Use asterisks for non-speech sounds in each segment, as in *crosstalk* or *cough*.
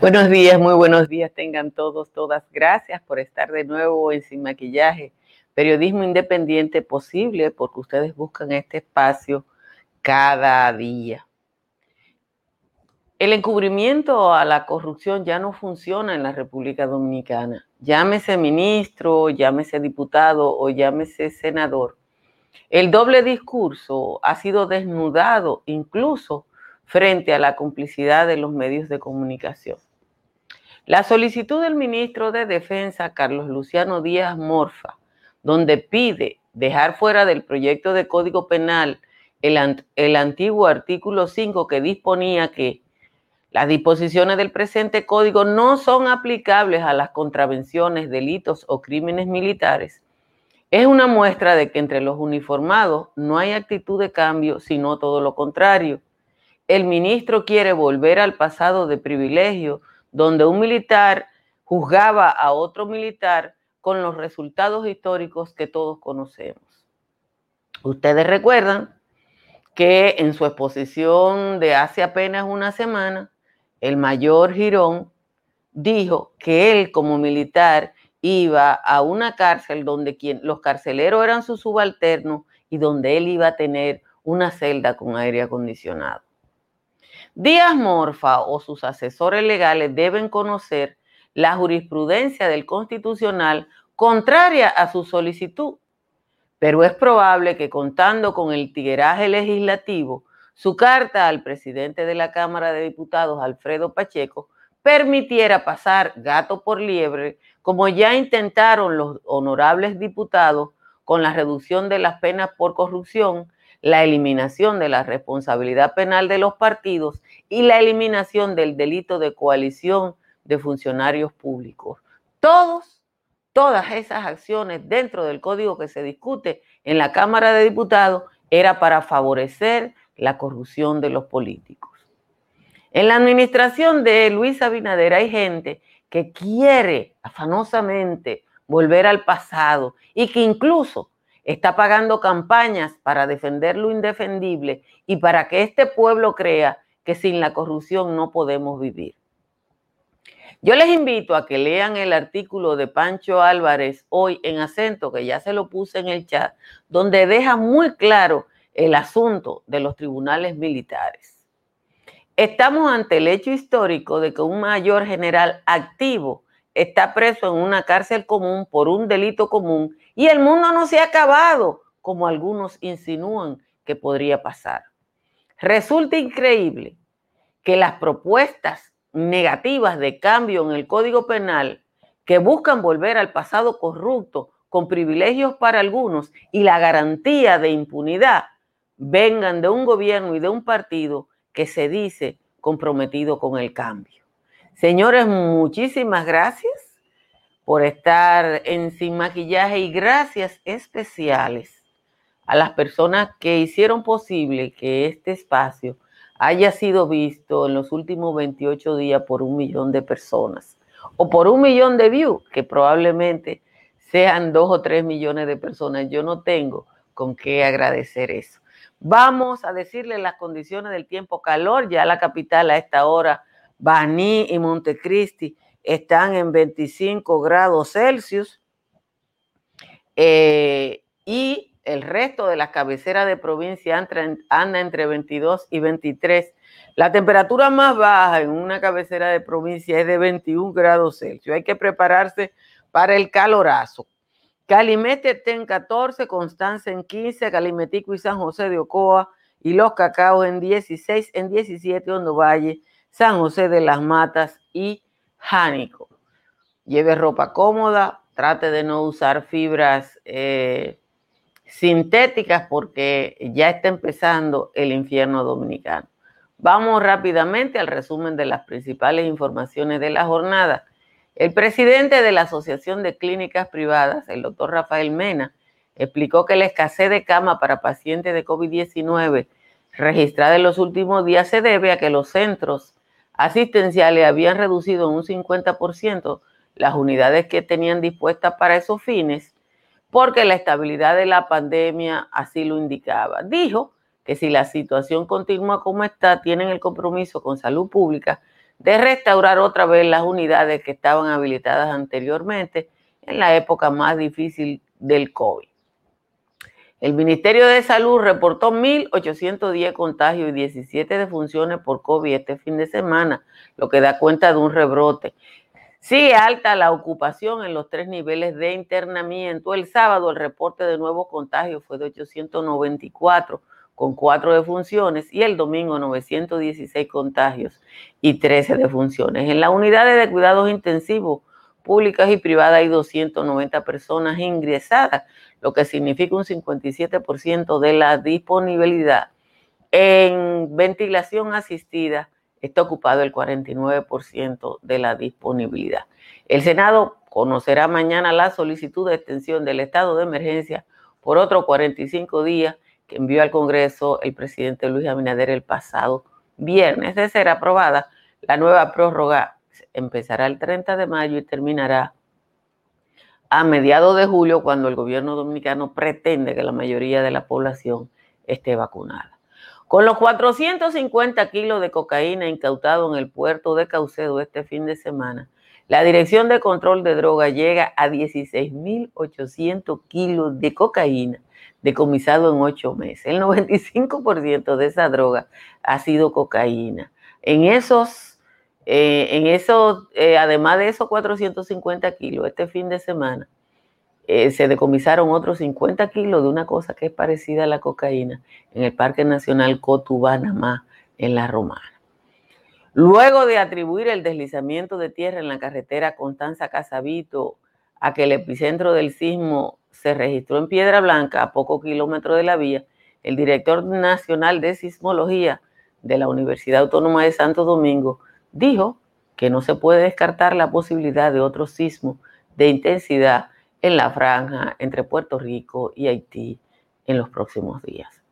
Buenos días, muy buenos días tengan todos, todas. Gracias por estar de nuevo en Sin Maquillaje, periodismo independiente posible porque ustedes buscan este espacio cada día. El encubrimiento a la corrupción ya no funciona en la República Dominicana. Llámese ministro, llámese diputado o llámese senador. El doble discurso ha sido desnudado incluso frente a la complicidad de los medios de comunicación. La solicitud del ministro de Defensa, Carlos Luciano Díaz Morfa, donde pide dejar fuera del proyecto de Código Penal el, antiguo artículo 5 que disponía que las disposiciones del presente código no son aplicables a las contravenciones, delitos o crímenes militares, es una muestra de que entre los uniformados no hay actitud de cambio, sino todo lo contrario. El ministro quiere volver al pasado de privilegio, donde un militar juzgaba a otro militar con los resultados históricos que todos conocemos. Ustedes recuerdan que en su exposición de hace apenas una semana, el mayor Girón dijo que él como militar iba a una cárcel donde quien, los carceleros eran sus subalternos y donde él iba a tener una celda con aire acondicionado. Díaz Morfa o sus asesores legales deben conocer la jurisprudencia del constitucional contraria a su solicitud, pero es probable que contando con el tigueraje legislativo, su carta al presidente de la Cámara de Diputados, Alfredo Pacheco, permitiera pasar gato por liebre como ya intentaron los honorables diputados con la reducción de las penas por corrupción, la eliminación de la responsabilidad penal de los partidos y la eliminación del delito de coalición de funcionarios públicos. Todos, todas esas acciones dentro del código que se discute en la Cámara de Diputados era para favorecer la corrupción de los políticos. En la administración de Luis Abinader hay gente que quiere afanosamente volver al pasado y que incluso está pagando campañas para defender lo indefendible y para que este pueblo crea que sin la corrupción no podemos vivir. Yo les invito a que lean el artículo de Pancho Álvarez hoy en acento, que ya se lo puse en el chat, donde deja muy claro el asunto de los tribunales militares. Estamos ante el hecho histórico de que un mayor general activo está preso en una cárcel común por un delito común y el mundo no se ha acabado, como algunos insinúan que podría pasar. Resulta increíble que las propuestas negativas de cambio en el Código Penal que buscan volver al pasado corrupto con privilegios para algunos y la garantía de impunidad vengan de un gobierno y de un partido que se dice comprometido con el cambio. Señores, muchísimas gracias por estar en Sin Maquillaje y gracias especiales a las personas que hicieron posible que este espacio haya sido visto en los últimos 28 días por un millón de personas o por un millón de views, que probablemente sean dos o tres millones de personas. Yo no tengo con qué agradecer eso. Vamos a decirle las condiciones del tiempo calor. Ya la capital a esta hora, Baní y Montecristi, están en 25 grados Celsius. Eh, y el resto de las cabeceras de provincia anda entre 22 y 23. La temperatura más baja en una cabecera de provincia es de 21 grados Celsius. Hay que prepararse para el calorazo. Calimete está en 14, Constanza en 15, Calimetico y San José de Ocoa y Los Cacaos en 16, en 17 Hondo Valle, San José de las Matas y Jánico. Lleve ropa cómoda, trate de no usar fibras eh, sintéticas porque ya está empezando el infierno dominicano. Vamos rápidamente al resumen de las principales informaciones de la jornada. El presidente de la Asociación de Clínicas Privadas, el doctor Rafael Mena, explicó que la escasez de cama para pacientes de COVID-19 registrada en los últimos días se debe a que los centros asistenciales habían reducido en un 50% las unidades que tenían dispuestas para esos fines porque la estabilidad de la pandemia así lo indicaba. Dijo que si la situación continúa como está, tienen el compromiso con salud pública de restaurar otra vez las unidades que estaban habilitadas anteriormente en la época más difícil del COVID. El Ministerio de Salud reportó 1.810 contagios y 17 defunciones por COVID este fin de semana, lo que da cuenta de un rebrote. Sigue alta la ocupación en los tres niveles de internamiento. El sábado el reporte de nuevos contagios fue de 894 con cuatro defunciones y el domingo 916 contagios y 13 defunciones. En las unidades de cuidados intensivos públicas y privadas hay 290 personas ingresadas, lo que significa un 57% de la disponibilidad. En ventilación asistida está ocupado el 49% de la disponibilidad. El Senado conocerá mañana la solicitud de extensión del estado de emergencia por otros 45 días que envió al Congreso el presidente Luis Abinader el pasado viernes. De ser aprobada, la nueva prórroga empezará el 30 de mayo y terminará a mediados de julio cuando el gobierno dominicano pretende que la mayoría de la población esté vacunada. Con los 450 kilos de cocaína incautados en el puerto de Caucedo este fin de semana, la Dirección de Control de Drogas llega a 16.800 kilos de cocaína decomisado en ocho meses. El 95% de esa droga ha sido cocaína. En esos eh, en eso, eh, además de esos 450 kilos, este fin de semana eh, se decomisaron otros 50 kilos de una cosa que es parecida a la cocaína en el Parque Nacional Cotubanamá, en La Romana. Luego de atribuir el deslizamiento de tierra en la carretera Constanza-Casabito a que el epicentro del sismo se registró en Piedra Blanca, a pocos kilómetros de la vía, el director nacional de sismología de la Universidad Autónoma de Santo Domingo dijo que no se puede descartar la posibilidad de otro sismo de intensidad en la franja entre Puerto Rico y Haití en los próximos días.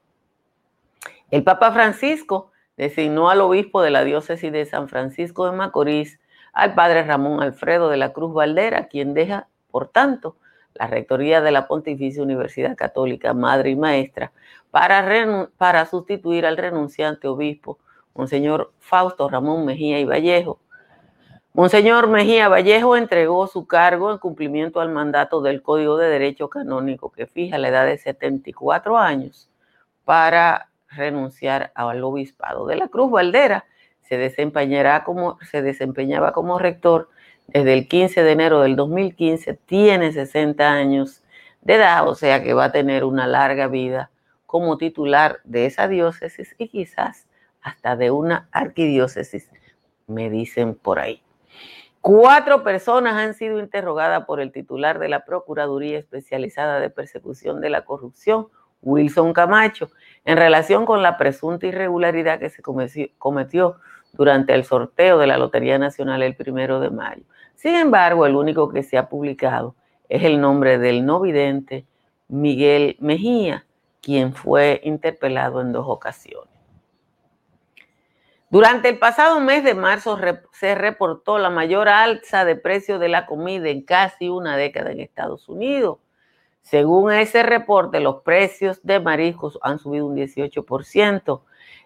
El Papa Francisco designó al obispo de la diócesis de San Francisco de Macorís, al padre Ramón Alfredo de la Cruz Valdera, quien deja, por tanto, la rectoría de la Pontificia Universidad Católica, madre y maestra, para, para sustituir al renunciante obispo Monseñor Fausto Ramón Mejía y Vallejo. Monseñor Mejía Vallejo entregó su cargo en cumplimiento al mandato del Código de Derecho Canónico que fija la edad de 74 años para renunciar al obispado. De la Cruz Valdera se, desempeñará como, se desempeñaba como rector desde el 15 de enero del 2015, tiene 60 años de edad, o sea que va a tener una larga vida como titular de esa diócesis y quizás hasta de una arquidiócesis, me dicen por ahí. Cuatro personas han sido interrogadas por el titular de la Procuraduría Especializada de Persecución de la Corrupción, Wilson Camacho, en relación con la presunta irregularidad que se cometió durante el sorteo de la Lotería Nacional el primero de mayo. Sin embargo, el único que se ha publicado es el nombre del no vidente Miguel Mejía, quien fue interpelado en dos ocasiones. Durante el pasado mes de marzo se reportó la mayor alza de precios de la comida en casi una década en Estados Unidos. Según ese reporte, los precios de mariscos han subido un 18%,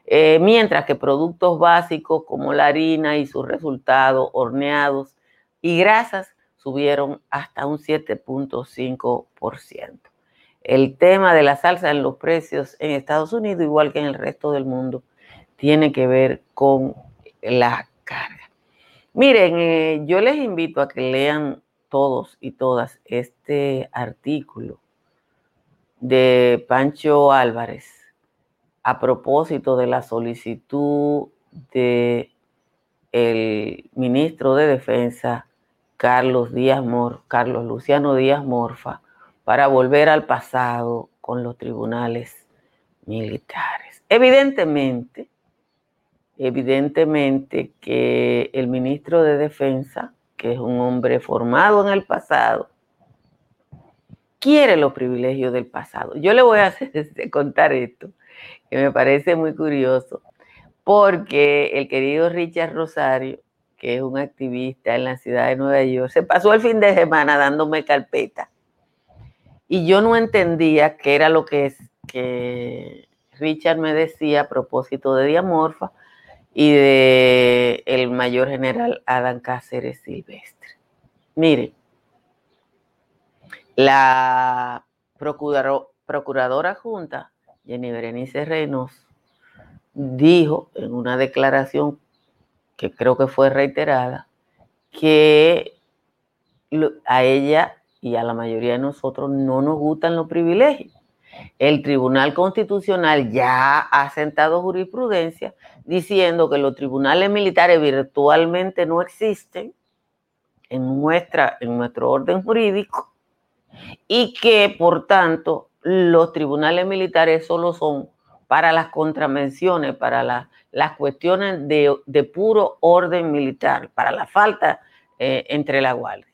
eh, mientras que productos básicos como la harina y sus resultados horneados y grasas subieron hasta un 7.5%. El tema de la salsa en los precios en Estados Unidos, igual que en el resto del mundo, tiene que ver con la carga. Miren, eh, yo les invito a que lean todos y todas este artículo de Pancho Álvarez a propósito de la solicitud de el ministro de Defensa Carlos Díaz Mor, Carlos Luciano Díaz Morfa para volver al pasado con los tribunales militares. Evidentemente, evidentemente que el ministro de Defensa, que es un hombre formado en el pasado, quiere los privilegios del pasado. Yo le voy a *laughs* hacer, contar esto, que me parece muy curioso, porque el querido Richard Rosario, que es un activista en la ciudad de Nueva York, se pasó el fin de semana dándome carpeta. Y yo no entendía qué era lo que, es, que Richard me decía a propósito de Diamorfa y de el mayor general Adán Cáceres Silvestre. Mire, la procuradora junta, Jenny Berenice Reynos, dijo en una declaración que creo que fue reiterada, que a ella y a la mayoría de nosotros no nos gustan los privilegios. El Tribunal Constitucional ya ha sentado jurisprudencia diciendo que los tribunales militares virtualmente no existen en, nuestra, en nuestro orden jurídico y que por tanto los tribunales militares solo son para las contravenciones, para las cuestiones de, puro orden militar, para la falta eh, entre la guardia.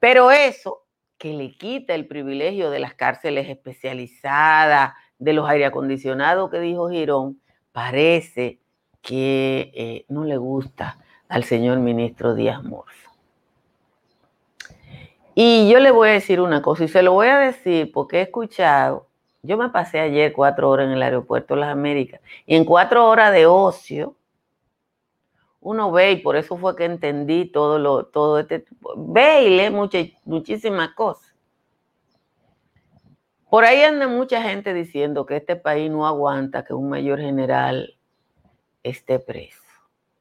Pero eso que le quita el privilegio de las cárceles especializadas, de los aire acondicionados que dijo Girón, parece que eh, no le gusta al señor ministro Díaz Morfa. Y yo le voy a decir una cosa, y se lo voy a decir porque he escuchado, yo me pasé ayer cuatro horas en el aeropuerto de las Américas, y en cuatro horas de ocio, uno ve, y por eso fue que entendí todo lo, todo este, ve y lee muchísimas cosas. Por ahí anda mucha gente diciendo que este país no aguanta que un mayor general esté preso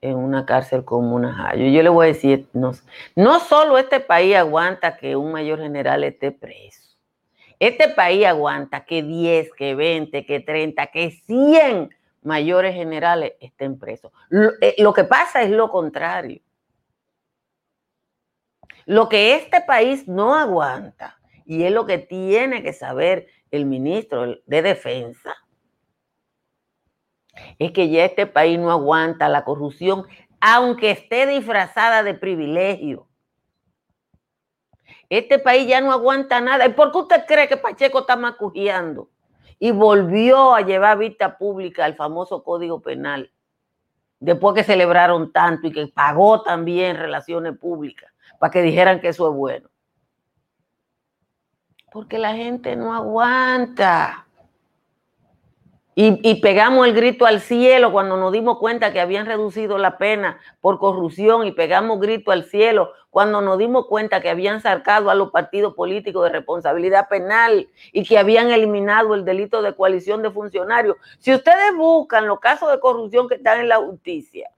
en una cárcel como una Yo le voy a decir, no, no solo este país aguanta que un mayor general esté preso. Este país aguanta que 10, que 20, que 30, que 100 mayores generales estén presos. Eh, lo, que pasa es lo contrario. Lo que este país no aguanta, y es lo que tiene que saber el ministro de Defensa, es que ya este país no aguanta la corrupción, aunque esté disfrazada de privilegio. Este país ya no aguanta nada. ¿Y por qué usted cree que Pacheco está macujeando? Y volvió a llevar vista pública al famoso Código Penal, después que celebraron tanto y que pagó también relaciones públicas para que dijeran que eso es bueno. Porque la gente no aguanta. Y, pegamos el grito al cielo cuando nos dimos cuenta que habían reducido la pena por corrupción y pegamos grito al cielo cuando nos dimos cuenta que habían sacado a los partidos políticos de responsabilidad penal y que habían eliminado el delito de coalición de funcionarios. Si ustedes buscan los casos de corrupción que están en la justicia,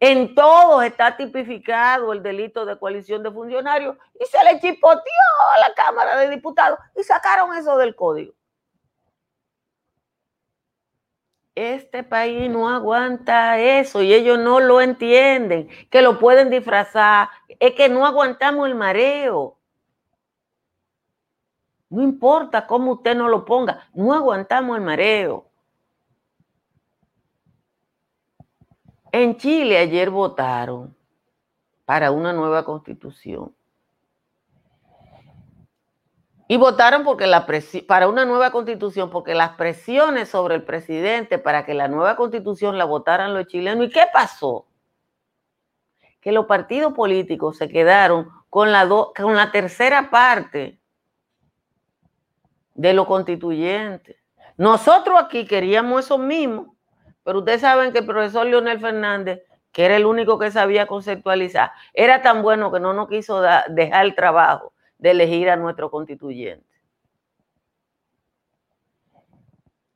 en todos está tipificado el delito de coalición de funcionarios y se le chipoteó a la Cámara de Diputados y sacaron eso del código. Este país no aguanta eso y ellos no lo entienden, que lo pueden disfrazar. Es que no aguantamos el mareo. No importa cómo usted no lo ponga, no aguantamos el mareo. En Chile ayer votaron para una nueva constitución. Y votaron porque la para una nueva constitución, porque las presiones sobre el presidente para que la nueva constitución la votaran los chilenos. ¿Y qué pasó? Que los partidos políticos se quedaron con la, con la tercera parte de lo constituyente. Nosotros aquí queríamos eso mismo, pero ustedes saben que el profesor Leonel Fernández, que era el único que sabía conceptualizar, era tan bueno que no nos quiso dejar el trabajo de elegir a nuestro constituyente.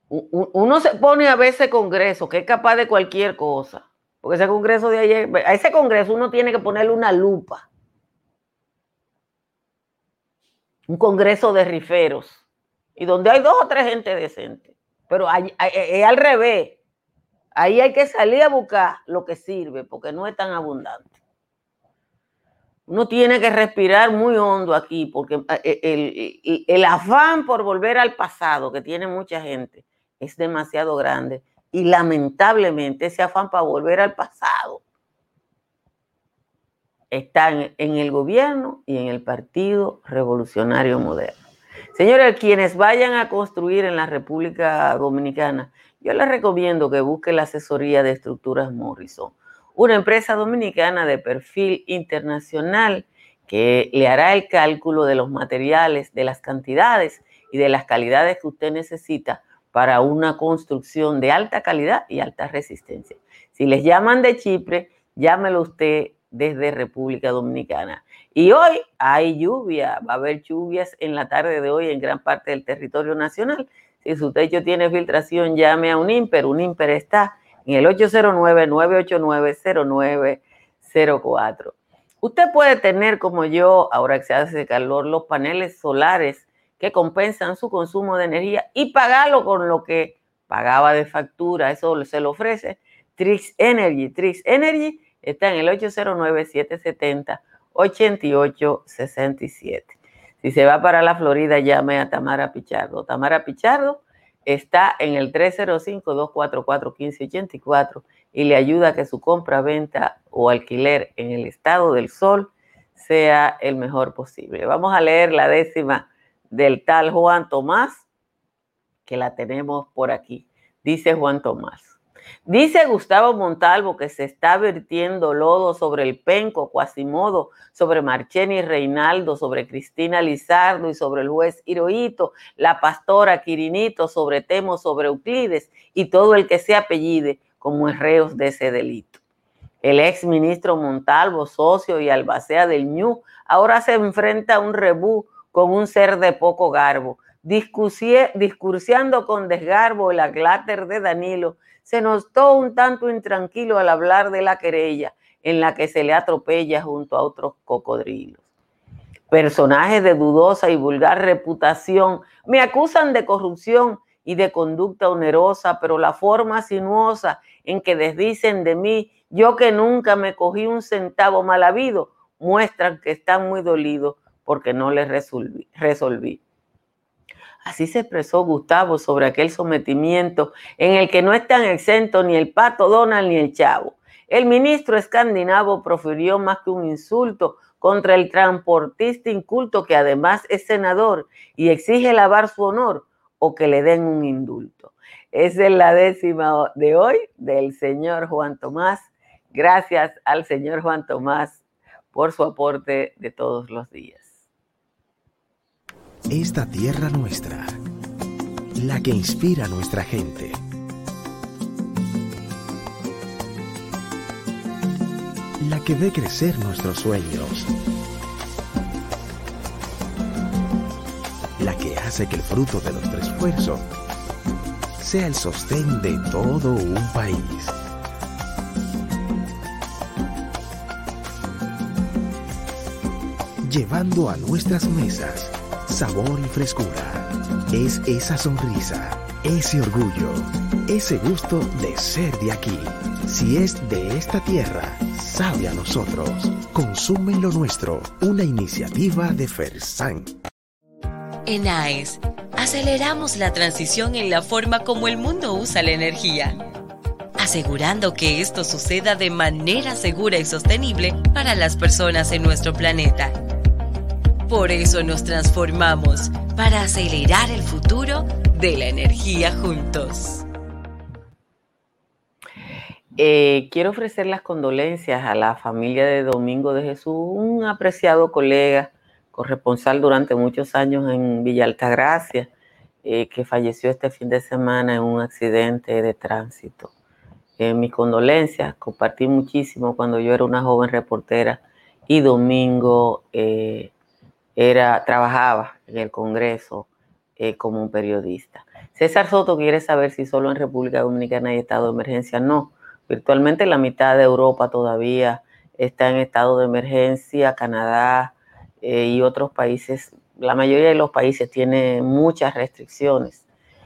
Uno se pone a ver ese congreso que es capaz de cualquier cosa, porque ese congreso de ayer, a ese congreso uno tiene que ponerle una lupa. Un congreso de riferos, y donde hay dos o tres gente decente, pero es al revés. Ahí hay que salir a buscar lo que sirve, porque no es tan abundante. Uno tiene que respirar muy hondo aquí porque eh, el, afán por volver al pasado que tiene mucha gente es demasiado grande y lamentablemente ese afán para volver al pasado está en el gobierno y en el Partido Revolucionario Moderno. Señores, quienes vayan a construir en la República Dominicana, yo les recomiendo que busquen la asesoría de estructuras Morrison, una empresa dominicana de perfil internacional que le hará el cálculo de los materiales, de las cantidades y de las calidades que usted necesita para una construcción de alta calidad y alta resistencia. Si les llaman de Chipre, llámelo usted desde República Dominicana. Y hoy hay lluvia, va a haber lluvias en la tarde de hoy en gran parte del territorio nacional. Si su techo tiene filtración, llame a un IMPER. Un IMPER está en el 809-989-0904. Usted puede tener, como yo, ahora que se hace calor, los paneles solares que compensan su consumo de energía y pagarlo con lo que pagaba de factura. Eso se lo ofrece Trix Energy. Trix Energy está en el 809-770-8867. Si se va para la Florida, llame a Tamara Pichardo. Tamara Pichardo está en el 305-244-1584 y le ayuda a que su compra, venta o alquiler en el estado del sol sea el mejor posible. Vamos a leer la décima del tal Juan Tomás, que la tenemos por aquí. Dice Juan Tomás. Dice Gustavo Montalvo que se está vertiendo lodo sobre el penco, Quasimodo, sobre Marcheni Reinaldo, sobre Cristina Lizardo y sobre el juez Hirohito, la pastora Quirinito, sobre Temo, sobre Euclides y todo el que se apellide como reos de ese delito. El ex ministro Montalvo, socio y albacea del ñu, ahora se enfrenta a un rebú con un ser de poco garbo, discursiando con desgarbo el agláter de Danilo se notó un tanto intranquilo al hablar de la querella en la que se le atropella junto a otros cocodrilos. Personajes de dudosa y vulgar reputación me acusan de corrupción y de conducta onerosa, pero la forma sinuosa en que desdicen de mí, yo que nunca me cogí un centavo mal habido, muestran que están muy dolidos porque no les resolví. resolví. Así se expresó Gustavo sobre aquel sometimiento en el que no están exentos ni el pato Donald ni el chavo. El ministro escandinavo profirió más que un insulto contra el transportista inculto que además es senador y exige lavar su honor o que le den un indulto. Esa es la décima de hoy del señor Juan Tomás. Gracias al señor Juan Tomás por su aporte de todos los días esta tierra nuestra, la que inspira a nuestra gente. La que ve crecer nuestros sueños. La que hace que el fruto de nuestro esfuerzo sea el sostén de todo un país. Llevando a nuestras mesas sabor y frescura. Es esa sonrisa, ese orgullo, ese gusto de ser de aquí. Si es de esta tierra, sabe a nosotros. Consume lo nuestro, una iniciativa de Fersan. En AES, aceleramos la transición en la forma como el mundo usa la energía, asegurando que esto suceda de manera segura y sostenible para las personas en nuestro planeta por eso nos transformamos, para acelerar el futuro de la energía juntos. Eh, quiero ofrecer las condolencias a la familia de Domingo de Jesús, un apreciado colega, corresponsal durante muchos años en Villa Altagracia, eh, que falleció este fin de semana en un accidente de tránsito. Eh, mis condolencias, compartí muchísimo cuando yo era una joven reportera y Domingo era, trabajaba en el Congreso eh, como un periodista. César Soto quiere saber si solo en República Dominicana hay estado de emergencia. No, virtualmente la mitad de Europa todavía está en estado de emergencia, Canadá eh, y otros países, la mayoría de los países tiene muchas restricciones.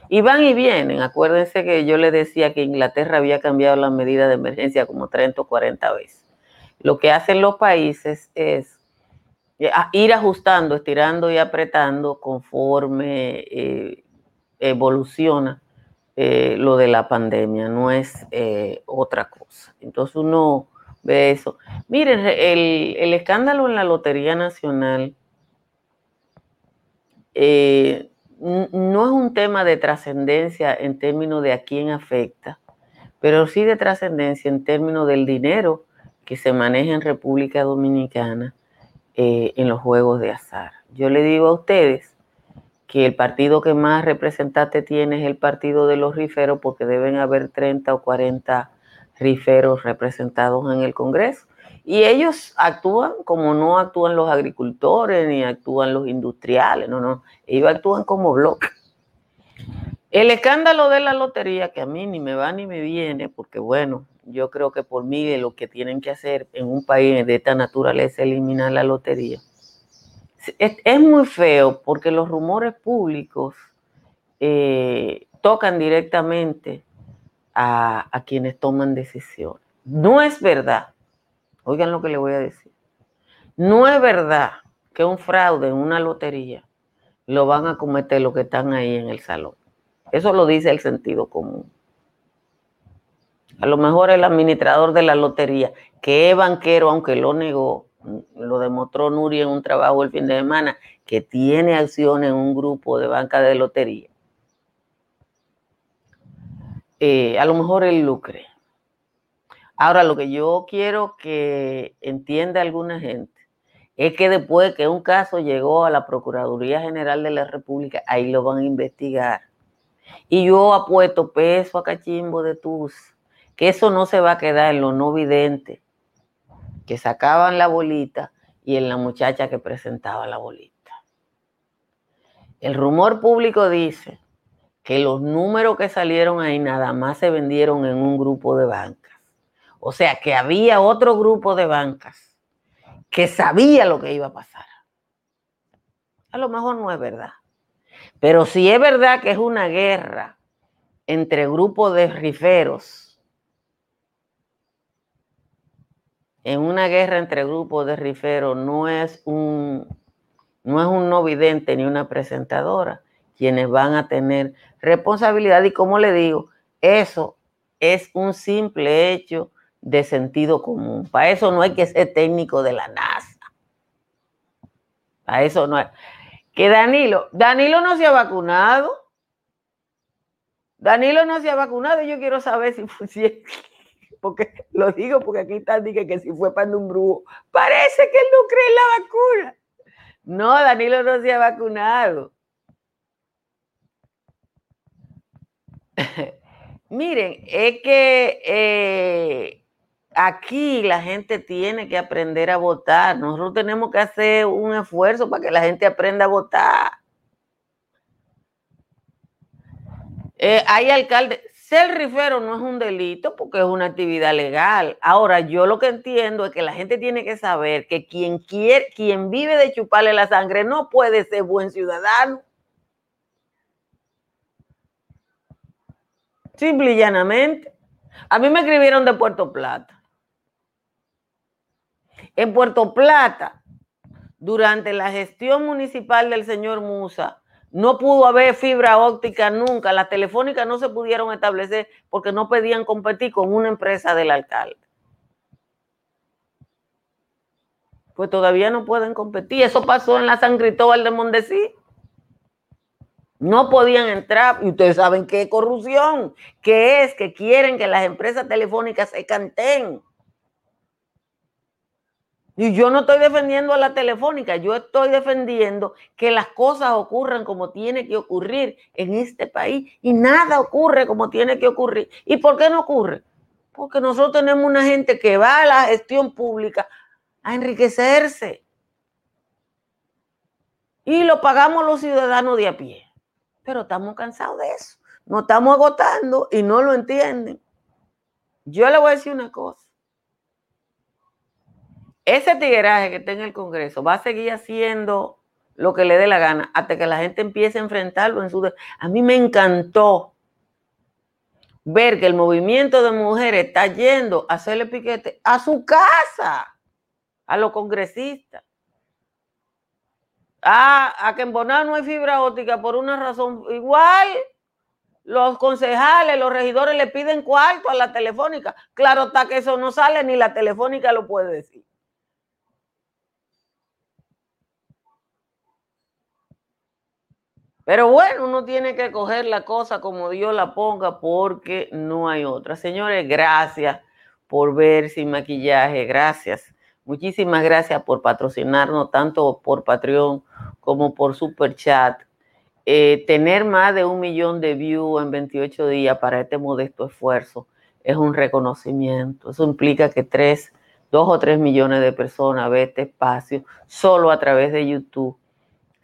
Y van y vienen. Acuérdense que yo le decía que Inglaterra había cambiado la medida de emergencia como 30 o 40 veces. Lo que hacen los países es ir ajustando, estirando y apretando conforme eh, evoluciona eh, lo de la pandemia, no es eh, otra cosa. Entonces uno ve eso. Miren, el, escándalo en la Lotería Nacional eh, no es un tema de trascendencia en términos de a quién afecta, pero sí de trascendencia en términos del dinero que se maneja en República Dominicana en los juegos de azar. Yo le digo a ustedes que el partido que más representante tiene es el partido de los riferos, porque deben haber 30 o 40 riferos representados en el Congreso. Y ellos actúan como no actúan los agricultores ni actúan los industriales, no, no, ellos actúan como bloque. El escándalo de la lotería, que a mí ni me va ni me viene, porque bueno, yo creo que por mí lo que tienen que hacer en un país de esta naturaleza es eliminar la lotería es, muy feo porque los rumores públicos eh, tocan directamente a, quienes toman decisiones. No es verdad, oigan lo que le voy a decir, no es verdad que un fraude en una lotería lo van a cometer los que están ahí en el salón. Eso lo dice el sentido común. A lo mejor el administrador de la lotería, que es banquero, aunque lo negó, lo demostró Nuri en un trabajo el fin de semana, que tiene acción en un grupo de banca de lotería. Eh, a lo mejor él lucre. Ahora, lo que yo quiero que entienda alguna gente es que después que un caso llegó a la Procuraduría General de la República, ahí lo van a investigar. Y yo apuesto peso a cachimbo de tus, que eso no se va a quedar en lo no vidente que sacaban la bolita y en la muchacha que presentaba la bolita. El rumor público dice que los números que salieron ahí nada más se vendieron en un grupo de bancas. O sea que había otro grupo de bancas que sabía lo que iba a pasar. A lo mejor no es verdad. Pero si es verdad que es una guerra entre grupos de riferos en una guerra entre grupos de riferos no es un no es un no vidente ni una presentadora quienes van a tener responsabilidad y como le digo, eso es un simple hecho de sentido común. Para eso no hay que ser técnico de la NASA. Para eso no hay. Que Danilo, Danilo no se ha vacunado. Danilo no se ha vacunado. Yo quiero saber si, *laughs* si, porque lo digo porque aquí están diciendo que si fue para un brujo, parece que él no cree en la vacuna. No, Danilo no se ha vacunado. *laughs* Miren, es que eh, aquí la gente tiene que aprender a votar. Nosotros tenemos que hacer un esfuerzo para que la gente aprenda a votar. Eh, hay alcaldes, ser rifero no es un delito porque es una actividad legal. Ahora, yo lo que entiendo es que la gente tiene que saber que quien quiere, quien vive de chuparle la sangre no puede ser buen ciudadano. Simple y llanamente. A mí me escribieron de Puerto Plata. En Puerto Plata, durante la gestión municipal del señor Musa, no pudo haber fibra óptica nunca. Las telefónicas no se pudieron establecer porque no podían competir con una empresa del alcalde. Pues todavía no pueden competir. Eso pasó en la San Cristóbal de Mondesí. No podían entrar. Y ustedes saben qué corrupción, que es que quieren que las empresas telefónicas se canten. Y yo no estoy defendiendo a la telefónica, yo estoy defendiendo que las cosas ocurran como tiene que ocurrir en este país y nada ocurre como tiene que ocurrir. ¿Y por qué no ocurre? Porque nosotros tenemos una gente que va a la gestión pública a enriquecerse. Y lo pagamos los ciudadanos de a pie. Pero estamos cansados de eso. Nos estamos agotando y no lo entienden. Yo le voy a decir una cosa ese tigueraje que está en el Congreso va a seguir haciendo lo que le dé la gana hasta que la gente empiece a enfrentarlo en su... A mí me encantó ver que el movimiento de mujeres está yendo a hacerle piquete a su casa, a los congresistas. A que en Bonao no hay fibra óptica por una razón igual. los concejales, los regidores le piden cuarto a la telefónica. Claro está que eso no sale, ni la telefónica lo puede decir. Pero bueno, uno tiene que coger la cosa como Dios la ponga porque no hay otra. Señores, gracias por ver sin maquillaje, gracias. Muchísimas gracias por patrocinarnos tanto por Patreon como por Super Chat. Eh, tener más de un millón de views en 28 días para este modesto esfuerzo es un reconocimiento. Eso implica que tres, dos o tres millones de personas ven este espacio solo a través de YouTube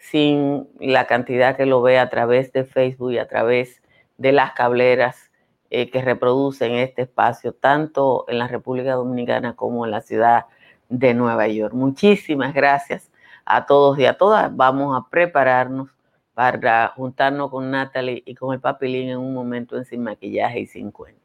sin la cantidad que lo ve a través de Facebook y a través de las cableras eh, que reproducen este espacio, tanto en la República Dominicana como en la ciudad de Nueva York. Muchísimas gracias a todos y a todas. Vamos a prepararnos para juntarnos con Natalie y con el papelín en un momento en Sin Maquillaje y Sin Cuento.